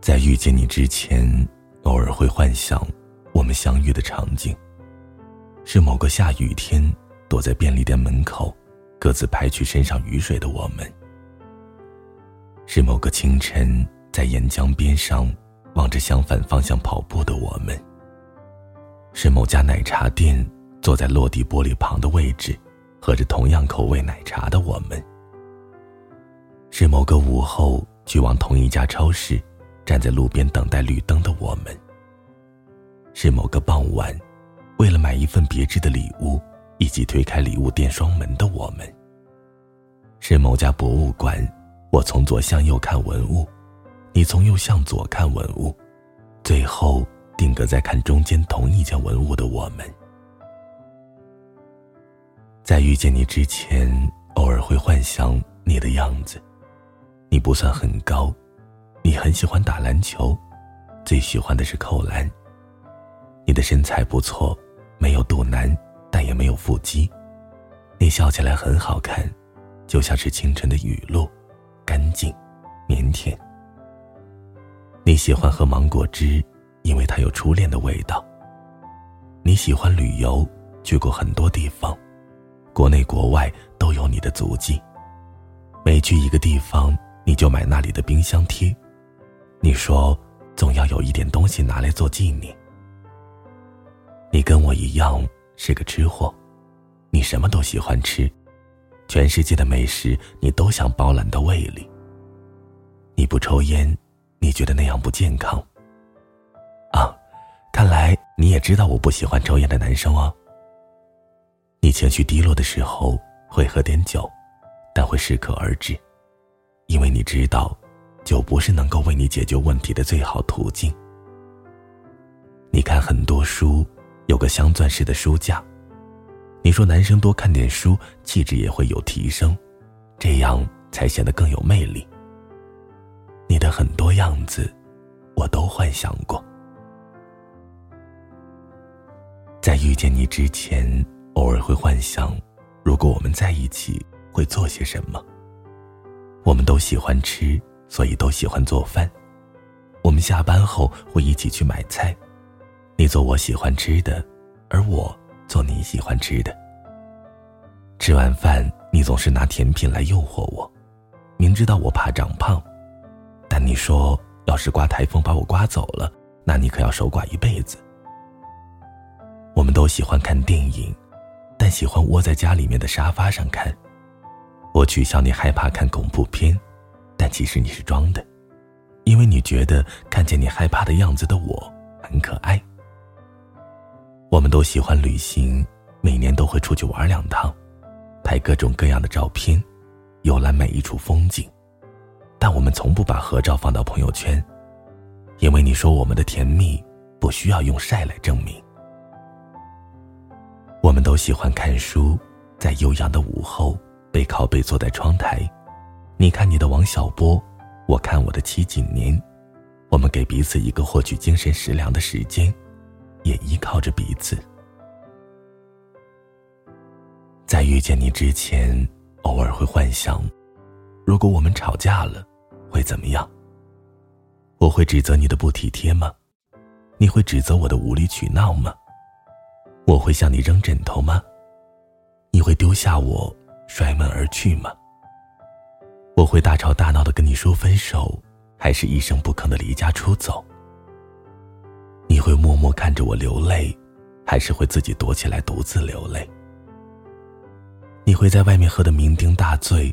在遇见你之前，偶尔会幻想我们相遇的场景。是某个下雨天，躲在便利店门口，各自拍去身上雨水的我们；是某个清晨，在沿江边上，望着相反方向跑步的我们；是某家奶茶店，坐在落地玻璃旁的位置，喝着同样口味奶茶的我们；是某个午后，去往同一家超市，站在路边等待绿灯的我们；是某个傍晚。为了买一份别致的礼物，一起推开礼物店双门的我们。是某家博物馆，我从左向右看文物，你从右向左看文物，最后定格在看中间同一件文物的我们。在遇见你之前，偶尔会幻想你的样子。你不算很高，你很喜欢打篮球，最喜欢的是扣篮。你的身材不错。没有肚腩，但也没有腹肌。你笑起来很好看，就像是清晨的雨露，干净、腼腆。你喜欢喝芒果汁，因为它有初恋的味道。你喜欢旅游，去过很多地方，国内国外都有你的足迹。每去一个地方，你就买那里的冰箱贴。你说，总要有一点东西拿来做纪念。你跟我一样是个吃货，你什么都喜欢吃，全世界的美食你都想包揽到胃里。你不抽烟，你觉得那样不健康。啊，看来你也知道我不喜欢抽烟的男生哦。你情绪低落的时候会喝点酒，但会适可而止，因为你知道，就不是能够为你解决问题的最好途径。你看很多书。有个镶钻式的书架，你说男生多看点书，气质也会有提升，这样才显得更有魅力。你的很多样子，我都幻想过。在遇见你之前，偶尔会幻想，如果我们在一起会做些什么。我们都喜欢吃，所以都喜欢做饭。我们下班后会一起去买菜。你做我喜欢吃的，而我做你喜欢吃的。吃完饭，你总是拿甜品来诱惑我，明知道我怕长胖，但你说要是刮台风把我刮走了，那你可要守寡一辈子。我们都喜欢看电影，但喜欢窝在家里面的沙发上看。我取笑你害怕看恐怖片，但其实你是装的，因为你觉得看见你害怕的样子的我很可爱。我们都喜欢旅行，每年都会出去玩两趟，拍各种各样的照片，游览每一处风景。但我们从不把合照放到朋友圈，因为你说我们的甜蜜不需要用晒来证明。我们都喜欢看书，在悠扬的午后，背靠背坐在窗台，你看你的王小波，我看我的七几年，我们给彼此一个获取精神食粮的时间。也依靠着彼此。在遇见你之前，偶尔会幻想，如果我们吵架了，会怎么样？我会指责你的不体贴吗？你会指责我的无理取闹吗？我会向你扔枕头吗？你会丢下我摔门而去吗？我会大吵大闹的跟你说分手，还是一声不吭的离家出走？你会默默看着我流泪，还是会自己躲起来独自流泪？你会在外面喝得酩酊大醉，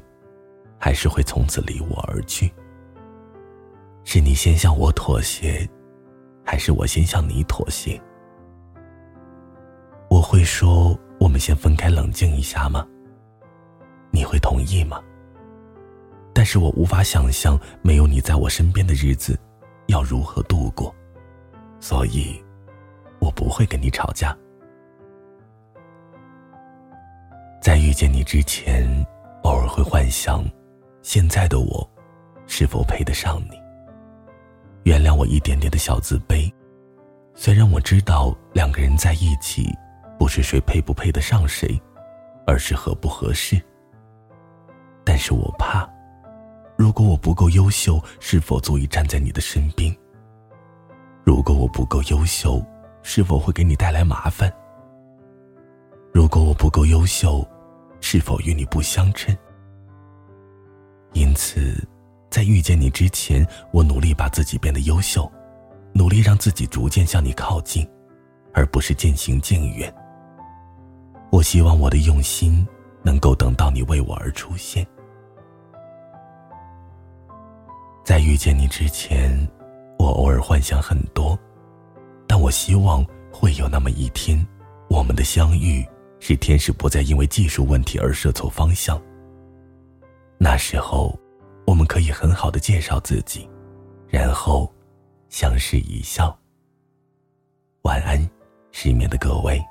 还是会从此离我而去？是你先向我妥协，还是我先向你妥协？我会说我们先分开冷静一下吗？你会同意吗？是我无法想象没有你在我身边的日子要如何度过。所以，我不会跟你吵架。在遇见你之前，偶尔会幻想，现在的我，是否配得上你？原谅我一点点的小自卑。虽然我知道两个人在一起，不是谁配不配得上谁，而是合不合适。但是我怕，如果我不够优秀，是否足以站在你的身边？如果我不够优秀，是否会给你带来麻烦？如果我不够优秀，是否与你不相称？因此，在遇见你之前，我努力把自己变得优秀，努力让自己逐渐向你靠近，而不是渐行渐远。我希望我的用心能够等到你为我而出现。在遇见你之前，我偶尔幻想很多，但我希望会有那么一天，我们的相遇是天使不再因为技术问题而设错方向。那时候，我们可以很好的介绍自己，然后相视一笑。晚安，失眠的各位。